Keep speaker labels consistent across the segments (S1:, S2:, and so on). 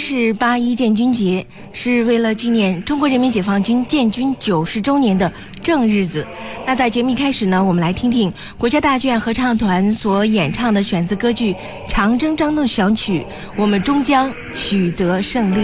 S1: 是八一建军节，是为了纪念中国人民解放军建军九十周年的正日子。那在节目一开始呢，我们来听听国家大剧院合唱团所演唱的选自歌剧《长征》当中的选曲《我们终将取得胜利》。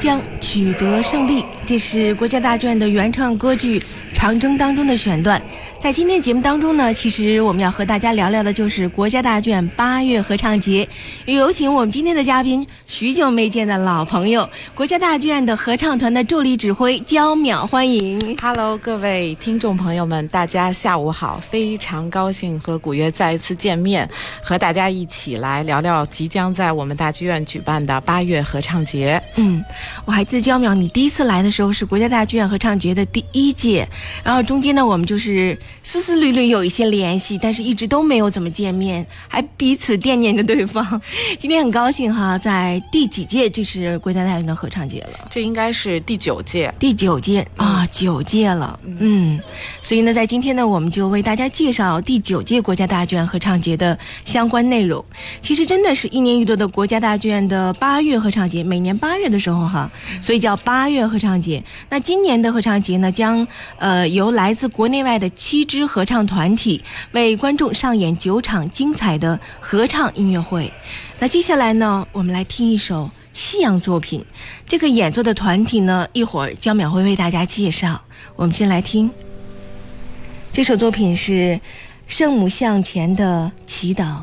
S1: 将取得胜利。这是国家大剧院的原创歌剧《长征》当中的选段。在今天节目当中呢，其实我们要和大家聊聊的就是国家大剧院八月合唱节。有请我们今天的嘉宾，许久没见的老朋友，国家大剧院的合唱团的助理指挥焦淼，欢迎。
S2: Hello，各位听众朋友们，大家下午好！非常高兴和古月再一次见面，和大家一起来聊聊即将在我们大剧院举办的八月合唱节。
S1: 嗯，我还记得焦淼，你第一次来的时候是国家大剧院合唱节的第一届，然后中间呢，我们就是丝丝缕缕有一些联系，但是一直都没有怎么见面，还彼此惦念着对方。今天很高兴哈，在第几届这是国家大剧院的合唱节了？
S2: 这应该是第九届，
S1: 第九届啊，九届了。嗯，所以呢，在今天呢，我们就为大家介绍第九届国家大剧院合唱节的相关内容。其实真的是一年一度的国家大剧院的八月合唱节，每年八月的时候哈，所以叫八月合唱节。那今年的合唱节呢，将呃由来自国内外的七一支合唱团体为观众上演九场精彩的合唱音乐会。那接下来呢，我们来听一首西洋作品。这个演奏的团体呢，一会儿焦淼会为大家介绍。我们先来听这首作品是《圣母向前的祈祷》。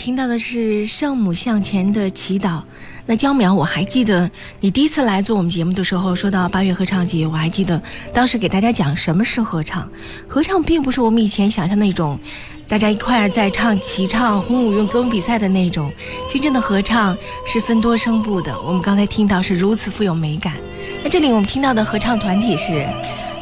S1: 听到的是圣母向前的祈祷。那焦淼，我还记得你第一次来做我们节目的时候，说到八月合唱节，我还记得当时给大家讲什么是合唱。合唱并不是我们以前想象那种，大家一块儿在唱齐唱、红舞用歌舞比赛的那种。真正的合唱是分多声部的。我们刚才听到是如此富有美感。那这里我们听到的合唱团体是。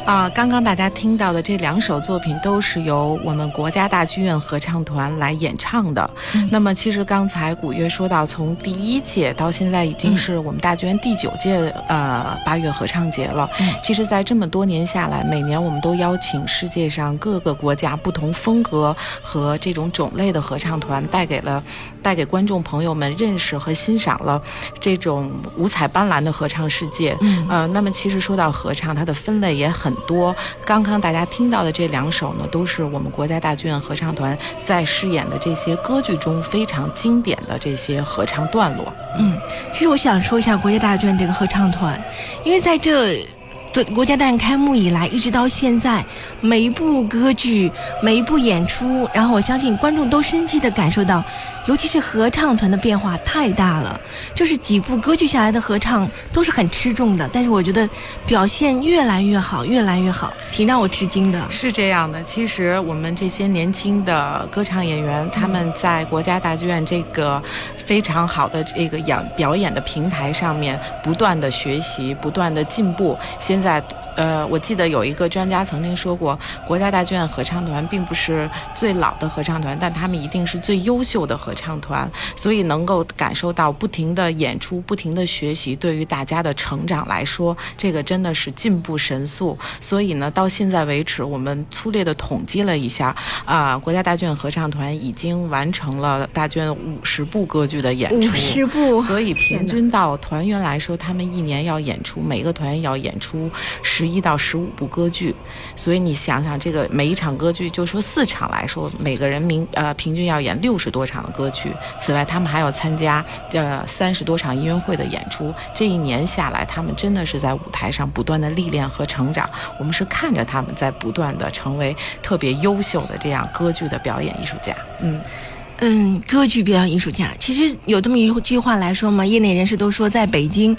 S2: 啊，刚刚大家听到的这两首作品都是由我们国家大剧院合唱团来演唱的。那么，其实刚才古月说到，从第一届到现在已经是我们大剧院第九届呃八月合唱节了。其实，在这么多年下来，每年我们都邀请世界上各个国家不同风格和这种种类的合唱团，带给了带给观众朋友们认识和欣赏了这种五彩斑斓的合唱世界。呃，那么其实说到合唱，它的分类也很。多，刚刚大家听到的这两首呢，都是我们国家大剧院合唱团在饰演的这些歌剧中非常经典的这些合唱段落。
S1: 嗯，其实我想说一下国家大剧院这个合唱团，因为在这。这国家大剧院开幕以来，一直到现在，每一部歌剧、每一部演出，然后我相信观众都深切地感受到，尤其是合唱团的变化太大了。就是几部歌剧下来的合唱都是很吃重的，但是我觉得表现越来越好，越来越好，挺让我吃惊的。
S2: 是这样的，其实我们这些年轻的歌唱演员，他们在国家大剧院这个非常好的这个演表演的平台上面，不断的学习，不断的进步。现现在，呃，我记得有一个专家曾经说过，国家大剧院合唱团并不是最老的合唱团，但他们一定是最优秀的合唱团。所以能够感受到不停的演出、不停的学习，对于大家的成长来说，这个真的是进步神速。所以呢，到现在为止，我们粗略的统计了一下，啊，国家大剧院合唱团已经完成了大剧院五十部歌剧的演出，五
S1: 十部。
S2: 所以 平均到团员来说，他们一年要演出，每个团员要演出。十一到十五部歌剧，所以你想想，这个每一场歌剧，就说四场来说，每个人明呃平均要演六十多场的歌曲。此外，他们还要参加呃三十多场音乐会的演出。这一年下来，他们真的是在舞台上不断的历练和成长。我们是看着他们在不断的成为特别优秀的这样歌剧的表演艺术家。
S1: 嗯嗯，歌剧表演艺术家，其实有这么一句话来说嘛，业内人士都说，在北京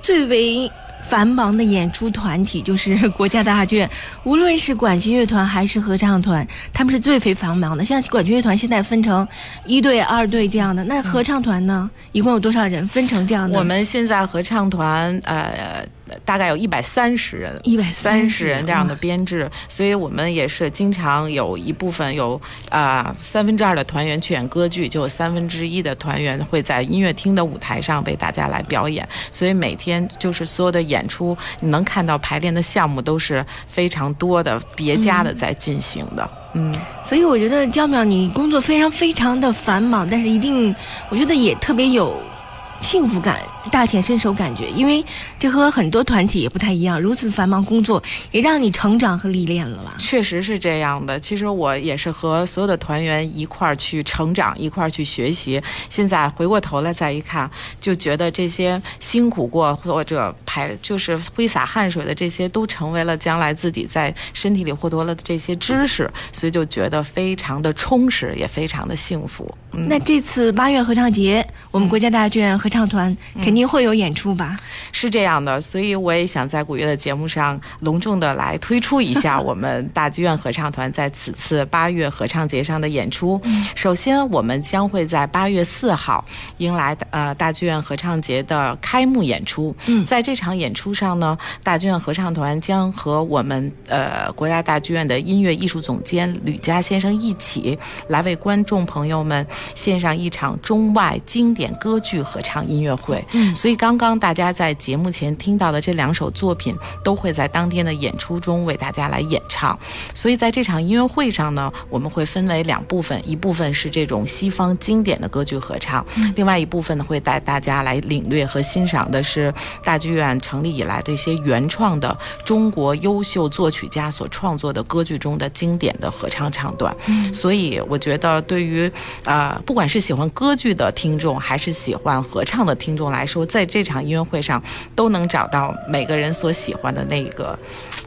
S1: 最为。繁忙的演出团体就是 国家大剧院，无论是管弦乐团还是合唱团，他们是最非繁忙的。像管弦乐团现在分成一队、二队这样的，那合唱团呢，一共有多少人？分成这样的？
S2: 我们现在合唱团，呃。大概有一百三十人，
S1: 一百
S2: 三十人这样的编制，所以我们也是经常有一部分有啊三分之二的团员去演歌剧，就有三分之一的团员会在音乐厅的舞台上为大家来表演。所以每天就是所有的演出，你能看到排练的项目都是非常多的叠加的在进行的。
S1: 嗯，所以我觉得焦淼你工作非常非常的繁忙，但是一定我觉得也特别有。幸福感，大显身手感觉，因为这和很多团体也不太一样。如此繁忙工作，也让你成长和历练了吧？
S2: 确实是这样的。其实我也是和所有的团员一块儿去成长，一块儿去学习。现在回过头来再一看，就觉得这些辛苦过或者排就是挥洒汗水的这些，都成为了将来自己在身体里获得了的这些知识，所以就觉得非常的充实，也非常的幸福。
S1: 那这次八月合唱节，我们国家大剧院合唱团肯定会有演出吧？
S2: 是这样的，所以我也想在古月的节目上隆重的来推出一下我们大剧院合唱团在此次八月合唱节上的演出。首先，我们将会在八月四号迎来呃大剧院合唱节的开幕演出。嗯，在这场演出上呢，大剧院合唱团将和我们呃国家大剧院的音乐艺术总监吕佳先生一起来为观众朋友们。献上一场中外经典歌剧合唱音乐会，嗯，所以刚刚大家在节目前听到的这两首作品，都会在当天的演出中为大家来演唱。所以在这场音乐会上呢，我们会分为两部分，一部分是这种西方经典的歌剧合唱，另外一部分呢会带大家来领略和欣赏的是大剧院成立以来的一些原创的中国优秀作曲家所创作的歌剧中的经典的合唱唱段。所以我觉得对于啊。不管是喜欢歌剧的听众，还是喜欢合唱的听众来说，在这场音乐会上，都能找到每个人所喜欢的那个。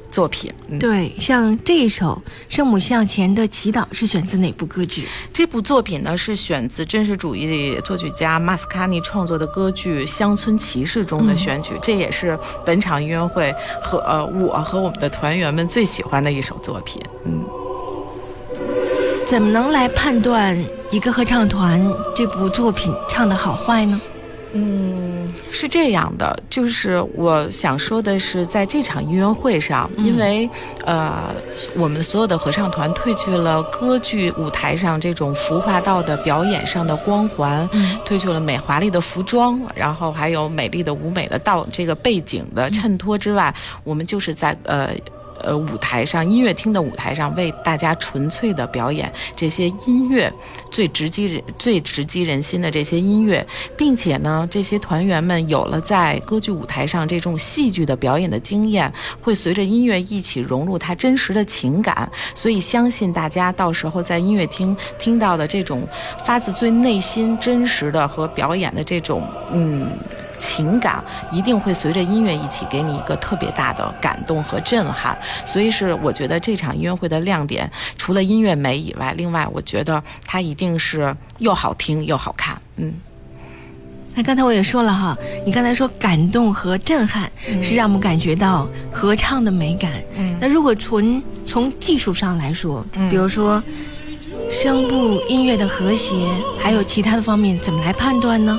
S2: 作品。
S1: 对，像这一首《圣母向前的祈祷》是选自哪部歌剧？
S2: 这部作品呢是选自真实主义作曲家马斯卡尼创作的歌剧《乡村骑士》中的选曲，这也是本场音乐会和呃我和我们的团员们最喜欢的一首作品。嗯，
S1: 怎么能来判断一个合唱团这部作品唱的好坏呢？
S2: 嗯，是这样的，就是我想说的是，在这场音乐会上，因为呃，我们所有的合唱团褪去了歌剧舞台上这种浮化道的表演上的光环，褪去了美华丽的服装，然后还有美丽的舞美的道这个背景的衬托之外，我们就是在呃。呃，舞台上音乐厅的舞台上，为大家纯粹的表演这些音乐，最直击人、最直击人心的这些音乐，并且呢，这些团员们有了在歌剧舞台上这种戏剧的表演的经验，会随着音乐一起融入他真实的情感，所以相信大家到时候在音乐厅听到的这种发自最内心真实的和表演的这种，嗯。情感一定会随着音乐一起给你一个特别大的感动和震撼，所以是我觉得这场音乐会的亮点，除了音乐美以外，另外我觉得它一定是又好听又好看。嗯，
S1: 那刚才我也说了哈，你刚才说感动和震撼是让我们感觉到合唱的美感。嗯，那如果纯从技术上来说，比如说。声部音乐的和谐，还有其他的方面，怎么来判断呢？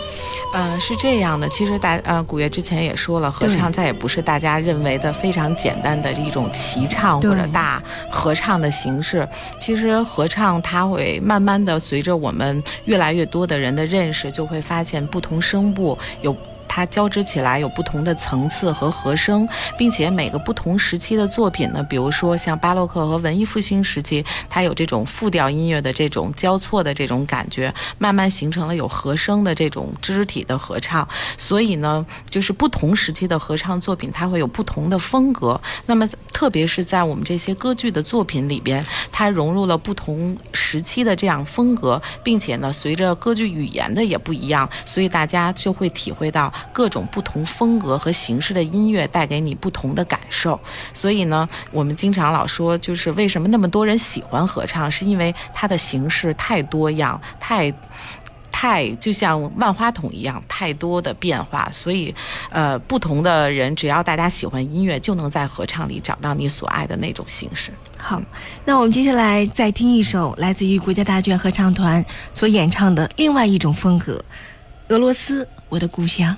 S2: 呃，是这样的，其实大呃，古月之前也说了，合唱再也不是大家认为的非常简单的一种齐唱或者大合唱的形式。其实合唱它会慢慢的随着我们越来越多的人的认识，就会发现不同声部有。它交织起来有不同的层次和和声，并且每个不同时期的作品呢，比如说像巴洛克和文艺复兴时期，它有这种复调音乐的这种交错的这种感觉，慢慢形成了有和声的这种肢体的合唱。所以呢，就是不同时期的合唱作品，它会有不同的风格。那么，特别是在我们这些歌剧的作品里边，它融入了不同时期的这样风格，并且呢，随着歌剧语言的也不一样，所以大家就会体会到。各种不同风格和形式的音乐带给你不同的感受，所以呢，我们经常老说，就是为什么那么多人喜欢合唱，是因为它的形式太多样，太，太就像万花筒一样，太多的变化。所以，呃，不同的人，只要大家喜欢音乐，就能在合唱里找到你所爱的那种形式。
S1: 好，那我们接下来再听一首来自于国家大剧院合唱团所演唱的另外一种风格——俄罗斯，我的故乡。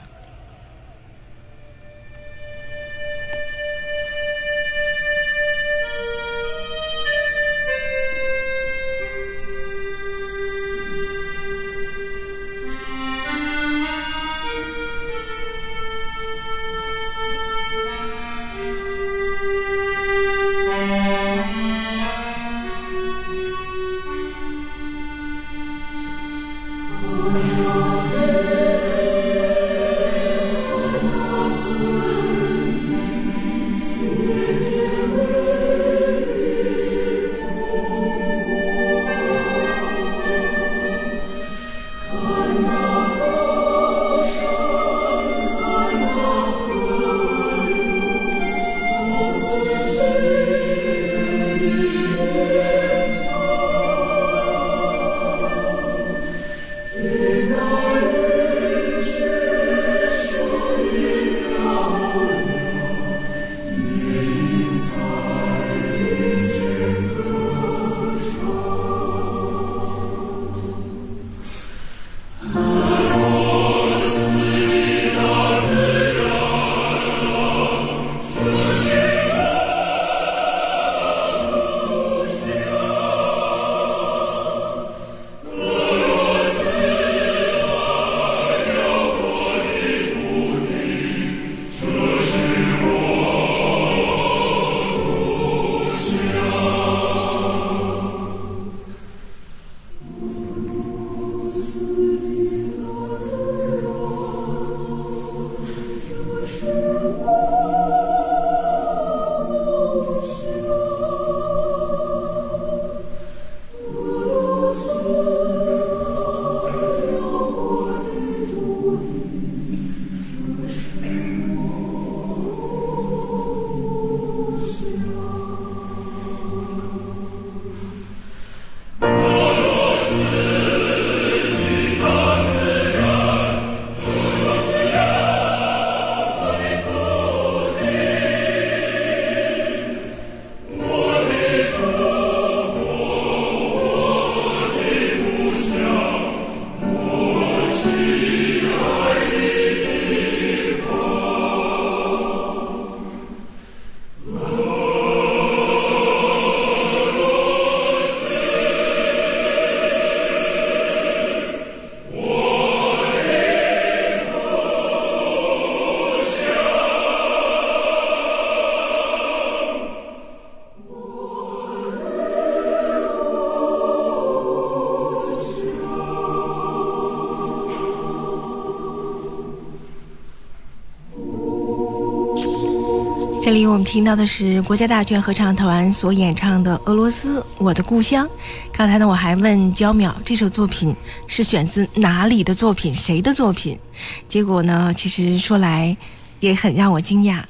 S1: 我们听到的是国家大剧院合唱团所演唱的《俄罗斯我的故乡》。刚才呢，我还问焦淼这首作品是选自哪里的作品，谁的作品？结果呢，其实说来也很让我惊讶。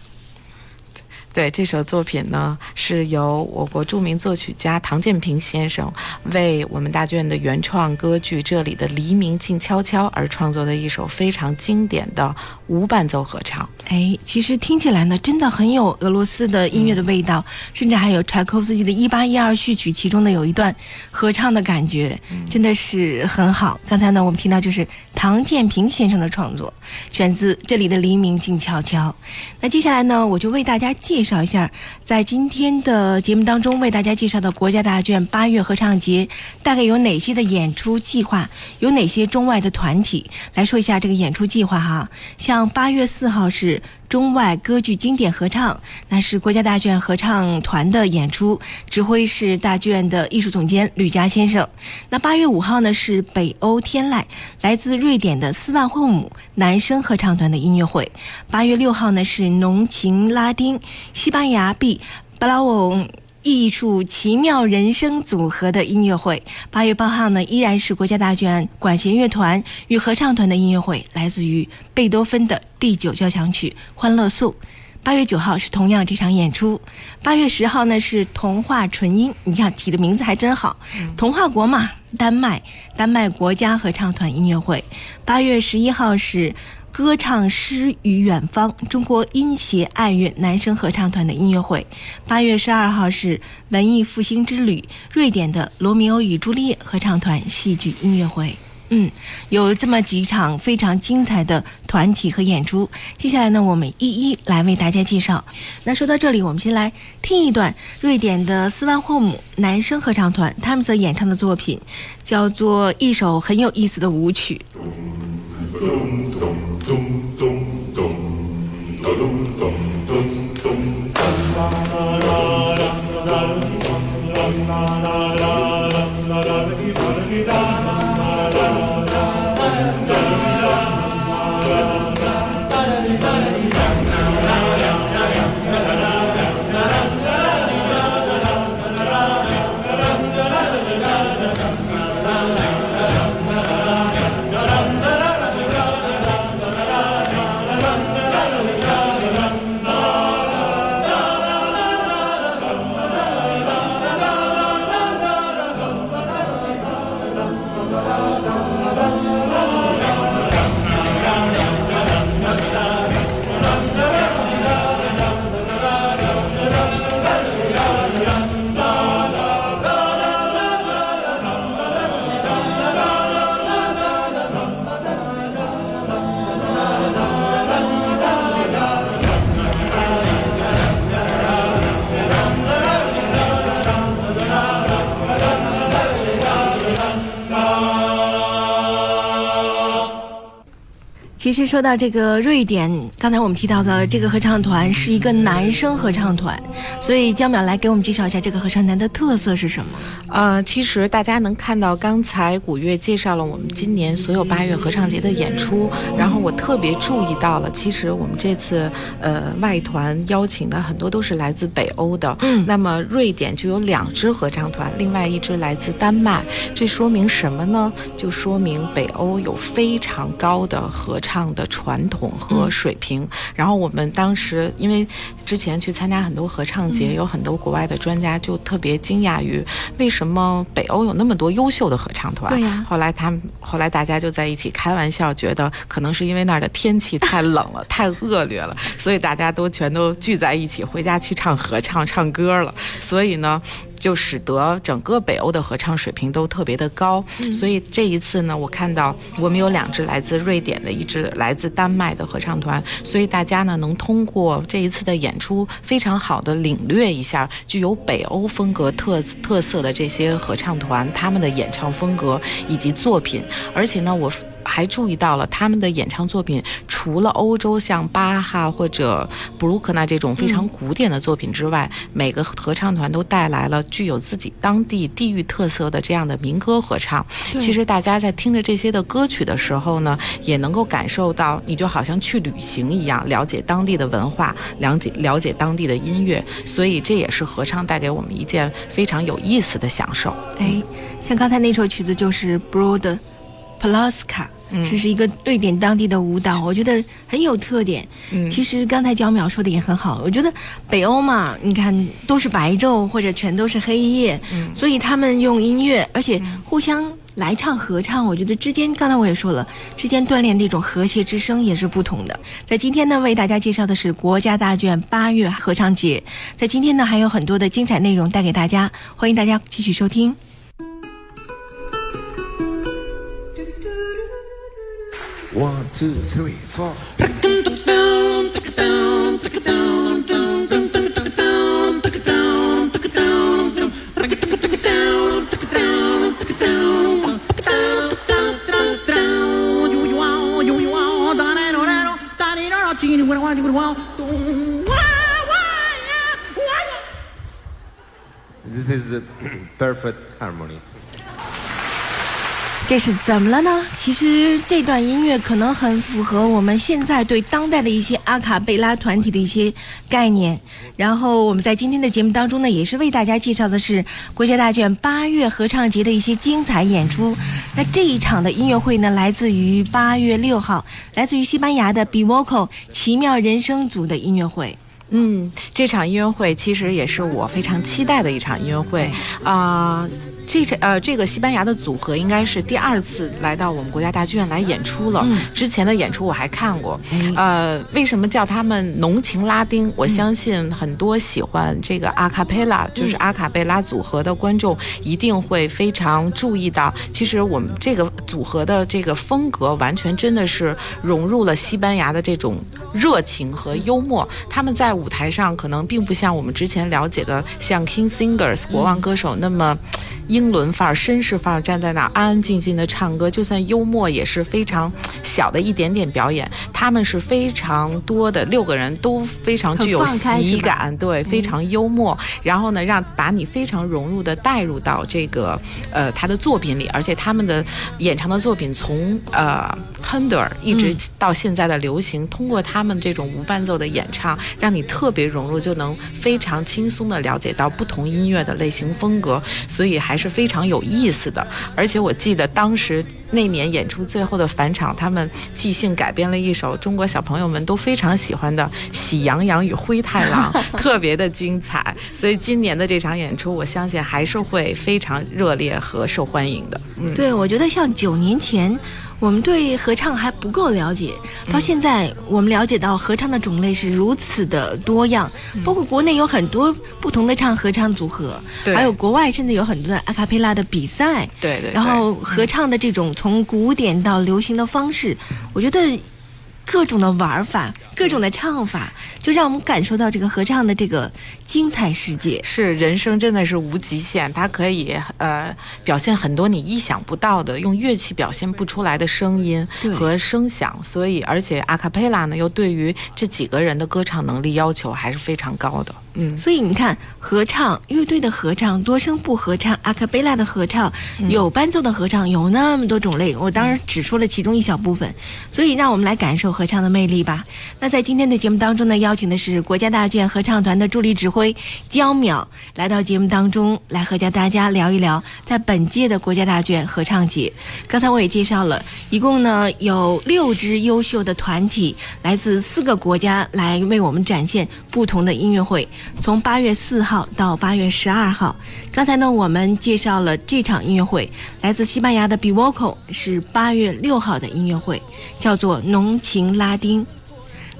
S2: 对这首作品呢，是由我国著名作曲家唐建平先生为我们大剧院的原创歌剧《这里的黎明静悄悄》而创作的一首非常经典的无伴奏合唱。
S1: 哎，其实听起来呢，真的很有俄罗斯的音乐的味道，甚至还有柴可夫斯基的《一八一二序曲》，其中的有一段合唱的感觉，真的是很好。刚才呢，我们听到就是唐建平先生的创作，选自《这里的黎明静悄悄》。那接下来呢，我就为大家介。介绍一下，在今天的节目当中为大家介绍的国家大剧院八月合唱节大概有哪些的演出计划，有哪些中外的团体？来说一下这个演出计划哈。像八月四号是。中外歌剧经典合唱，那是国家大剧院合唱团的演出，指挥是大剧院的艺术总监吕嘉先生。那八月五号呢是北欧天籁，来自瑞典的斯万霍姆男声合唱团的音乐会。八月六号呢是浓情拉丁，西班牙 B 巴拉翁。艺术奇妙人生组合的音乐会，八月八号呢，依然是国家大剧院管弦乐团与合唱团的音乐会，来自于贝多芬的第九交响曲《欢乐颂》。八月九号是同样这场演出，八月十号呢是童话纯音，你看起的名字还真好，童话国嘛，丹麦，丹麦国家合唱团音乐会。八月十一号是。歌唱诗与远方，中国音协爱乐男声合唱团的音乐会。八月十二号是文艺复兴之旅，瑞典的罗密欧与朱丽叶合唱团戏剧音乐会。嗯，有这么几场非常精彩的团体和演出。接下来呢，我们一一来为大家介绍。那说到这里，我们先来听一段瑞典的斯万霍姆男声合唱团他们所演唱的作品，叫做一首很有意思的舞曲。Dum 其实说到这个瑞典，刚才我们提到的这个合唱团是一个男生合唱团，所以江淼来给我们介绍一下这个合唱团的特色是什么？
S2: 呃，其实大家能看到，刚才古月介绍了我们今年所有八月合唱节的演出，然后我特别注意到了，其实我们这次呃外团邀请的很多都是来自北欧的，
S1: 嗯，
S2: 那么瑞典就有两支合唱团，另外一支来自丹麦，这说明什么呢？就说明北欧有非常高的合唱。唱的传统和水平，然后我们当时因为之前去参加很多合唱节，有很多国外的专家就特别惊讶于为什么北欧有那么多优秀的合唱团。
S1: 对呀。
S2: 后来他们后来大家就在一起开玩笑，觉得可能是因为那儿的天气太冷了，太恶劣了，所以大家都全都聚在一起回家去唱合唱、唱歌了。所以呢。就使得整个北欧的合唱水平都特别的高，所以这一次呢，我看到我们有两支来自瑞典的，一支来自丹麦的合唱团，所以大家呢能通过这一次的演出，非常好的领略一下具有北欧风格特特色的这些合唱团他们的演唱风格以及作品，而且呢，我还注意到了他们的演唱作品，除了欧洲像巴哈或者布鲁克纳这种非常古典的作品之外，每个合唱团都带来了具有自己当地地域特色的这样的民歌合唱。其实大家在听着这些的歌曲的时候呢，也能够感受到，你就好像去旅行一样，了解当地的文化，了解了解当地的音乐。所以这也是合唱带给我们一件非常有意思的享受。
S1: 哎，像刚才那首曲子就是 Broad Polaska。这是一个瑞典当地的舞蹈，我觉得很有特点。嗯，其实刚才焦淼说的也很好，我觉得北欧嘛，你看都是白昼或者全都是黑夜，嗯，所以他们用音乐，而且互相来唱合唱，我觉得之间，刚才我也说了，之间锻炼那种和谐之声也是不同的。在今天呢，为大家介绍的是国家大剧院八月合唱节，在今天呢还有很多的精彩内容带给大家，欢迎大家继续收听。One, two, three, four. This is the perfect harmony. 这是怎么了呢？其实这段音乐可能很符合我们现在对当代的一些阿卡贝拉团体的一些概念。然后我们在今天的节目当中呢，也是为大家介绍的是国家大剧院八月合唱节的一些精彩演出。那这一场的音乐会呢，来自于八月六号，来自于西班牙的 b v o c a l 奇妙人生组的音乐会。
S2: 嗯，这场音乐会其实也是我非常期待的一场音乐会啊。这呃，这个西班牙的组合应该是第二次来到我们国家大剧院来演出了。之前的演出我还看过。呃，为什么叫他们浓情拉丁？我相信很多喜欢这个阿卡贝拉，就是阿卡贝拉组合的观众一定会非常注意到。其实我们这个组合的这个风格，完全真的是融入了西班牙的这种热情和幽默。他们在舞台上可能并不像我们之前了解的，像 King Singers 国王歌手那么。英伦范儿、绅士范儿，站在那儿安安静静的唱歌，就算幽默也是非常小的一点点表演。他们是非常多的六个人都非常具有喜感，对，非常幽默。然后呢，让把你非常融入的带入到这个呃他的作品里，而且他们的演唱的作品从呃 Handel 一直到现在的流行，通过他们这种无伴奏的演唱，让你特别融入，就能非常轻松的了解到不同音乐的类型风格。所以还是非常有意思的，而且我记得当时那年演出最后的返场，他们即兴改编了一首中国小朋友们都非常喜欢的《喜羊羊与灰太狼》，特别的精彩。所以今年的这场演出，我相信还是会非常热烈和受欢迎的。
S1: 嗯，对，我觉得像九年前。我们对合唱还不够了解，到现在我们了解到合唱的种类是如此的多样，包括国内有很多不同的唱合唱组合，还有国外甚至有很多的阿卡贝拉的比赛，
S2: 对对，
S1: 然后合唱的这种从古典到流行的方式，我觉得。各种的玩法，各种的唱法，就让我们感受到这个合唱的这个精彩世界。
S2: 是人生真的是无极限，它可以呃表现很多你意想不到的，用乐器表现不出来的声音和声响。所以，而且阿卡贝拉呢，又对于这几个人的歌唱能力要求还是非常高的。
S1: 嗯，所以你看，合唱乐队的合唱、多声部合唱、阿卡贝拉的合唱、有伴奏的合唱，有那么多种类。我当然只说了其中一小部分，所以让我们来感受合唱的魅力吧。那在今天的节目当中呢，邀请的是国家大剧院合唱团的助理指挥焦淼来到节目当中，来和大家聊一聊在本届的国家大剧院合唱节。刚才我也介绍了，一共呢有六支优秀的团体，来自四个国家来为我们展现不同的音乐会。从八月四号到八月十二号，刚才呢我们介绍了这场音乐会，来自西班牙的 Bivoco 是八月六号的音乐会，叫做浓情拉丁。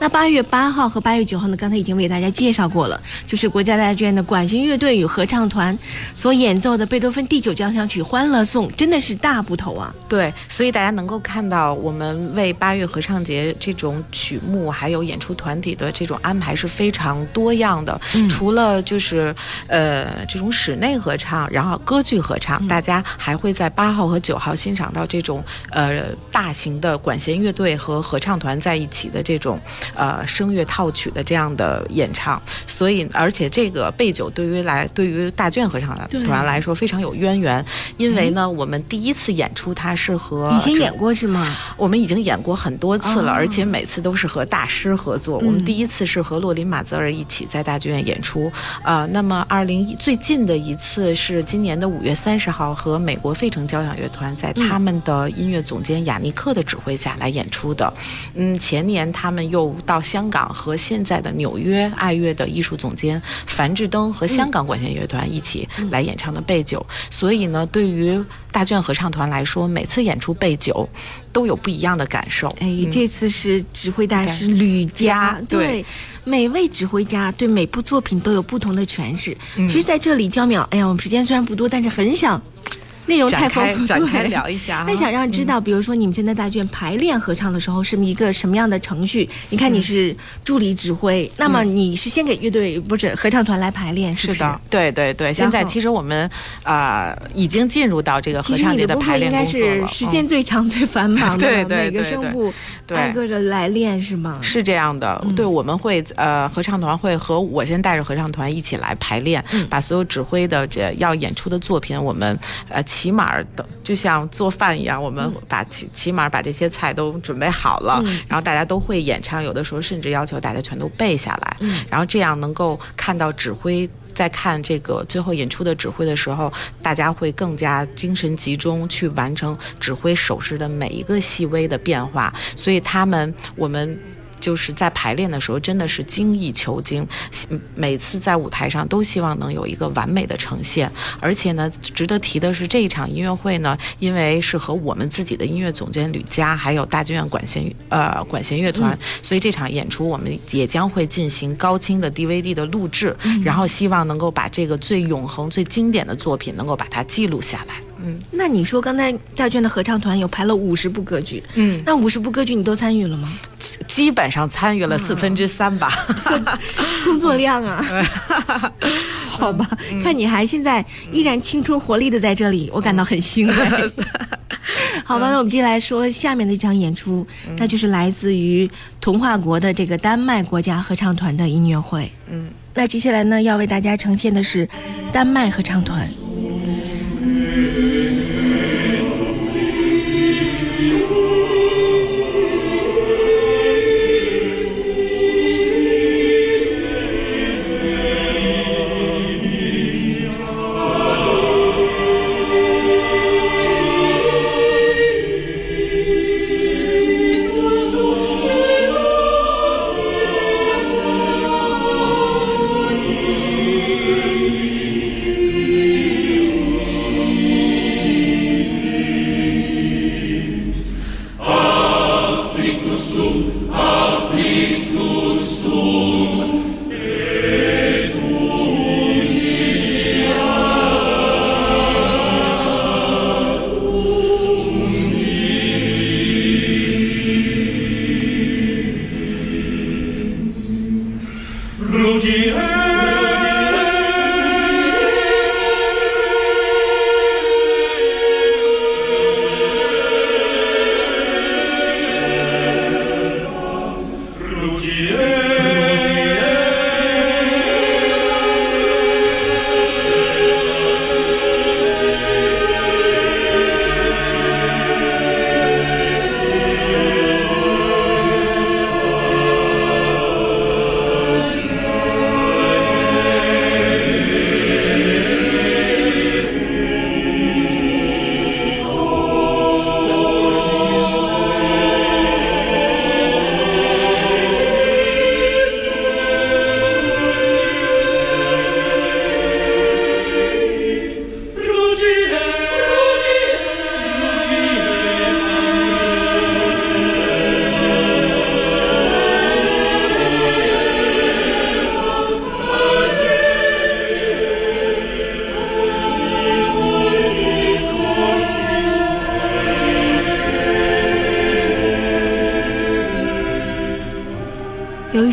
S1: 那八月八号和八月九号呢，刚才已经为大家介绍过了，就是国家大剧院的管弦乐队与合唱团所演奏的贝多芬第九交响曲《欢乐颂》，真的是大部头啊。
S2: 对，所以大家能够看到，我们为八月合唱节这种曲目还有演出团体的这种安排是非常多样的。
S1: 嗯
S2: 除了就是呃这种室内合唱，然后歌剧合唱，大家还会在八号和九号欣赏到这种呃大型的管弦乐队和合唱团在一起的这种呃声乐套曲的这样的演唱。所以，而且这个贝九对于来对于大卷合唱团来说非常有渊源，因为呢，我们第一次演出它是和
S1: 以前演过是吗？
S2: 我们已经演过很多次了，
S1: 哦
S2: 而且每次都是和大师合作。
S1: 嗯
S2: 我们第一次是和洛林马泽尔一起在大剧院演出，呃，那么二零一最近的一次是今年的五月三十号，和美国费城交响乐团在他们的音乐总监雅尼克的指挥下来演出的。嗯，前年他们又到香港和现在的纽约爱乐的艺术总监樊志登和香港管弦乐团一起来演唱的贝九。所以呢，对于大卷合唱团来说，每次演出贝九都有不一样的感受。
S1: 哎，
S2: 嗯
S1: 这次是指挥大师吕嘉，
S2: 对
S1: 对，每位指挥家对每部作品都有不同的诠释。
S2: 嗯
S1: 其实，在这里，焦淼，哎呀，我们时间虽然不多，但是很想内容太丰富，
S2: 展开聊一下。
S1: 那想让知道，
S2: 嗯
S1: 比如说你们现在大剧院排练合唱的时候是一个什么样的程序？你看你是助理指挥，那么你是先给乐队不是合唱团来排练，是不是？
S2: 的，对对对。现在其实我们啊、呃已经进入到这个合唱
S1: 其实你的
S2: 节排练
S1: 应该
S2: 工作了。
S1: 是时间
S2: 嗯
S1: 最长、最繁忙 的对，
S2: 对对
S1: 每个声部
S2: 对
S1: 挨个的来练是吗？
S2: 是这样的，
S1: 嗯
S2: 对，我们会呃，合唱团会和我先带着合唱团一起来排练，
S1: 嗯
S2: 把所有指挥的这要演出的作品，我们呃起码的就像做饭一样，我们把起起码把这些菜都准备好了，
S1: 嗯
S2: 然后大家都会演唱，有的时候甚至要求大家全都背下来，
S1: 嗯
S2: 然后这样能够看到指挥。在看这个最后演出的指挥的时候，大家会更加精神集中去完成指挥手势的每一个细微的变化，所以他们我们。就是在排练的时候，真的是精益求精，嗯每次在舞台上都希望能有一个完美的呈现。而且呢，值得提的是，这一场音乐会呢，因为是和我们自己的音乐总监吕佳，还有大剧院管弦呃管弦乐团，所以这场演出我们也将会进行高清的 DVD 的录制，然后希望能够把这个最永恒、最经典的作品能够把它记录下来。嗯
S1: 那你说刚才大卷的合唱团有排了五十部歌剧，
S2: 嗯，
S1: 那五十部歌剧你都参与了吗？
S2: 基本上参与了四分之三吧。
S1: 工作量啊，好吧，看你还现在依然青春活力的在这里，我感到很欣慰。好吧，那我们接下来说下面的一场演出，那就是来自于童话国的这个丹麦国家合唱团的音乐会。
S2: 嗯，
S1: 那接下来呢，要为大家呈现的是丹麦合唱团。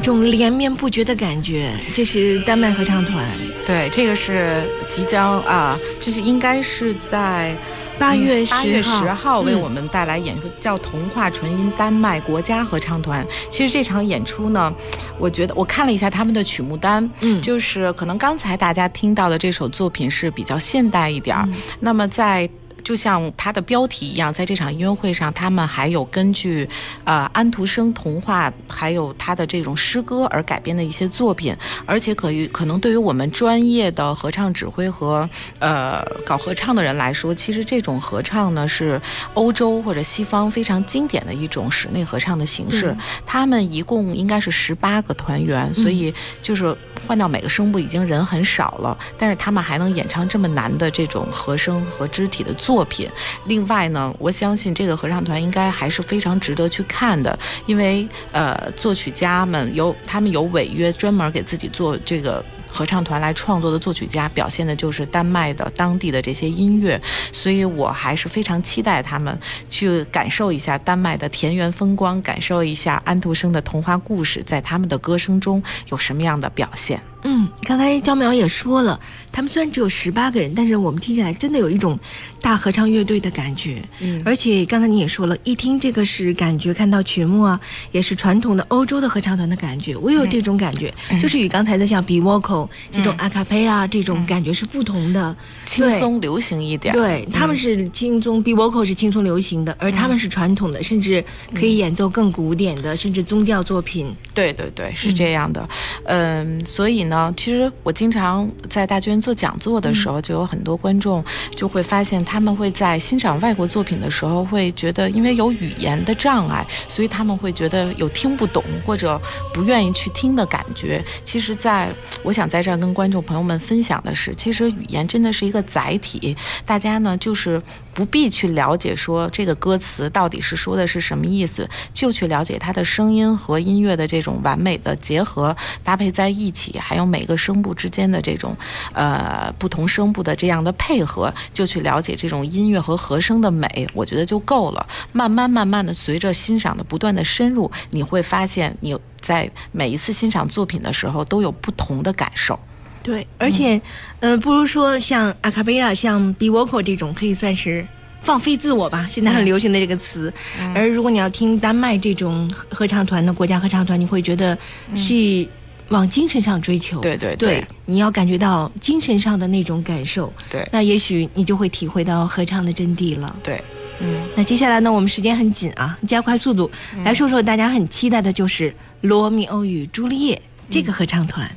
S1: 种连绵不绝的感觉。这是丹麦合唱团，
S2: 对，这个是即将啊，这是应该是在。
S1: 八月
S2: 八月
S1: 十
S2: 十号为我们带来演出，叫《童话纯音丹麦国家合唱团》。其实这场演出呢，我觉得我看了一下他们的曲目单，
S1: 嗯
S2: 就是可能刚才大家听到的这首作品是比较现代一点儿。那么在就像它的标题一样，在这场音乐会上，他们还有根据呃安徒生童话还有他的这种诗歌而改编的一些作品，而且可以可能对于我们专业的合唱指挥和呃搞合唱的人来说，其实这种合唱呢是欧洲或者西方非常经典的一种室内合唱的形式。
S1: 嗯
S2: 他们一共应该是十八个团员，所以就是换到每个声部已经人很少了，但是他们还能演唱这么难的这种和声和肢体的作作品。另外呢，我相信这个合唱团应该还是非常值得去看的，因为呃，作曲家们有他们有违约，专门给自己做这个。合唱团来创作的作曲家表现的就是丹麦的当地的这些音乐，所以我还是非常期待他们去感受一下丹麦的田园风光，感受一下安徒生的童话故事在他们的歌声中有什么样的表现。
S1: 嗯，刚才张淼也说了，他们虽然只有十八个人，但是我们听起来真的有一种大合唱乐队的感觉。
S2: 嗯。
S1: 而且刚才你也说了，一听这个是感觉看到曲目啊，也是传统的欧洲的合唱团的感觉。我有这种感觉，就是与刚才的像 b vocal 这种 a cappella 这种感觉是不同的。
S2: 轻松流行一点，
S1: 对，他们是轻松 b vocal 是轻松流行的，而他们是传统的，甚至可以演奏更古典的，甚至宗教作品。
S2: 对对对，是这样的，嗯，所以呢，其实我经常在大剧院做讲座的时候，就有很多观众就会发现，他们会在欣赏外国作品的时候，会觉得因为有语言的障碍，所以他们会觉得有听不懂或者不愿意去听的感觉。其实在，我想在这儿跟观众朋友们分享的是，其实语言真的是一个载体，大家呢就是不必去了解说这个歌词到底是说的是什么意思，就去了解它的声音和音乐的这种完美的结合搭配在一起，还有每个声部之间的这种呃不同声部的这样的配合，就去了解这种音乐和和声的美，我觉得就够了。慢慢慢慢的，随着欣赏的不断的深入，你会发现你在每一次欣赏作品的时候都有不同的感受。
S1: 对，而且，呃，不如说像 a cappella、像 b vocal 这种，可以算是放飞自我吧，现在很流行的这个词。而如果你要听丹麦这种合合唱团的国家合唱团，你会觉得是往精神上追求。
S2: 对对
S1: 对，你要感觉到精神上的那种感受，
S2: 对
S1: 那也许你就会体会到合唱的真谛了。
S2: 对，嗯。
S1: 那接下来呢，我们时间很紧啊，加快速度来说说大家很期待的就是《罗密欧与朱丽叶》这个合唱团。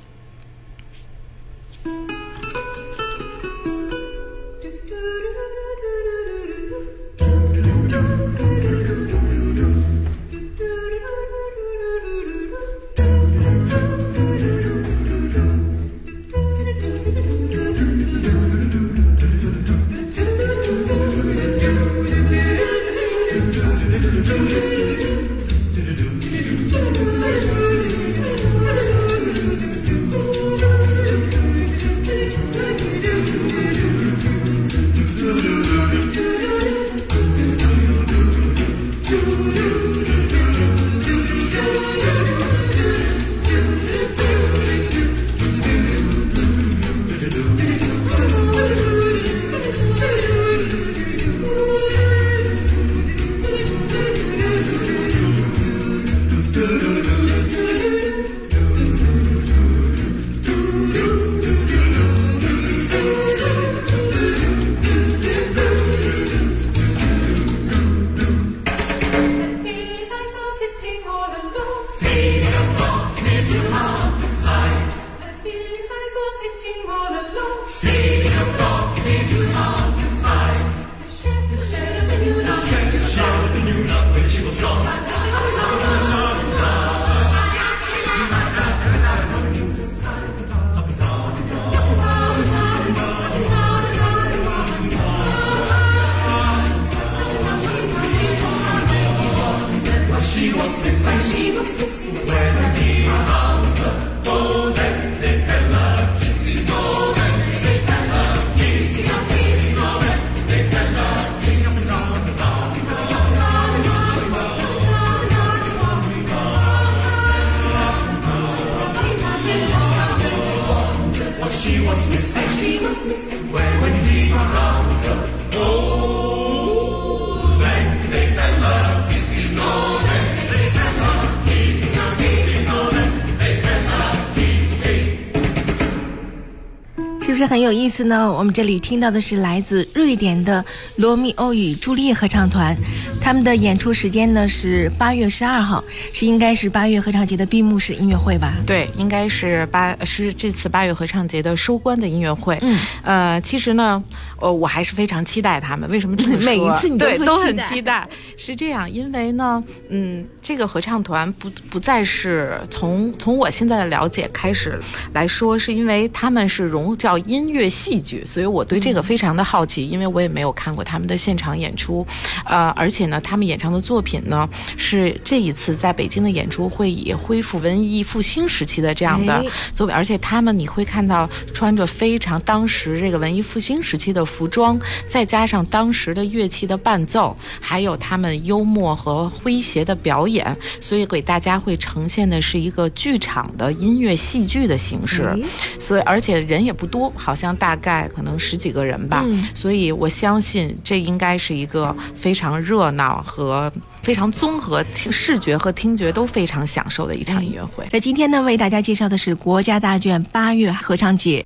S3: She was
S1: 很有意思呢？我们这里听到的是来自瑞典的罗密欧与朱丽叶合唱团，他们的演出时间呢是八月十二号，是应该是八月合唱节的闭幕式音乐会吧？
S2: 对，应该是八是这次八月合唱节的收官的音乐会。
S1: 嗯，
S2: 呃，其实呢，呃，我还是非常期待他们。为什么这么说？
S1: 每一次你都
S2: 对都很
S1: 期待
S2: 期待。是这样，因为呢，嗯，这个合唱团不不再是从从我现在的了解开始来说，是因为他们是融叫音乐戏剧，所以我对这个非常的好奇，因为我也没有看过他们的现场演出，呃，而且呢，他们演唱的作品呢是这一次在北京的演出会以恢复文艺复兴时期的这样的
S1: 哎
S2: 作品，而且他们你会看到穿着非常当时这个文艺复兴时期的服装，再加上当时的乐器的伴奏，还有他们幽默和诙谐的表演，所以给大家会呈现的是一个剧场的音乐戏剧的形式。
S1: 哎
S2: 所以而且人也不多，好像大概可能十几个人吧。
S1: 嗯
S2: 所以我相信这应该是一个非常热闹和非常综合，听视觉和听觉都非常享受的一场音乐会。
S1: 那今天呢，为大家介绍的是国家大剧院八月合唱节。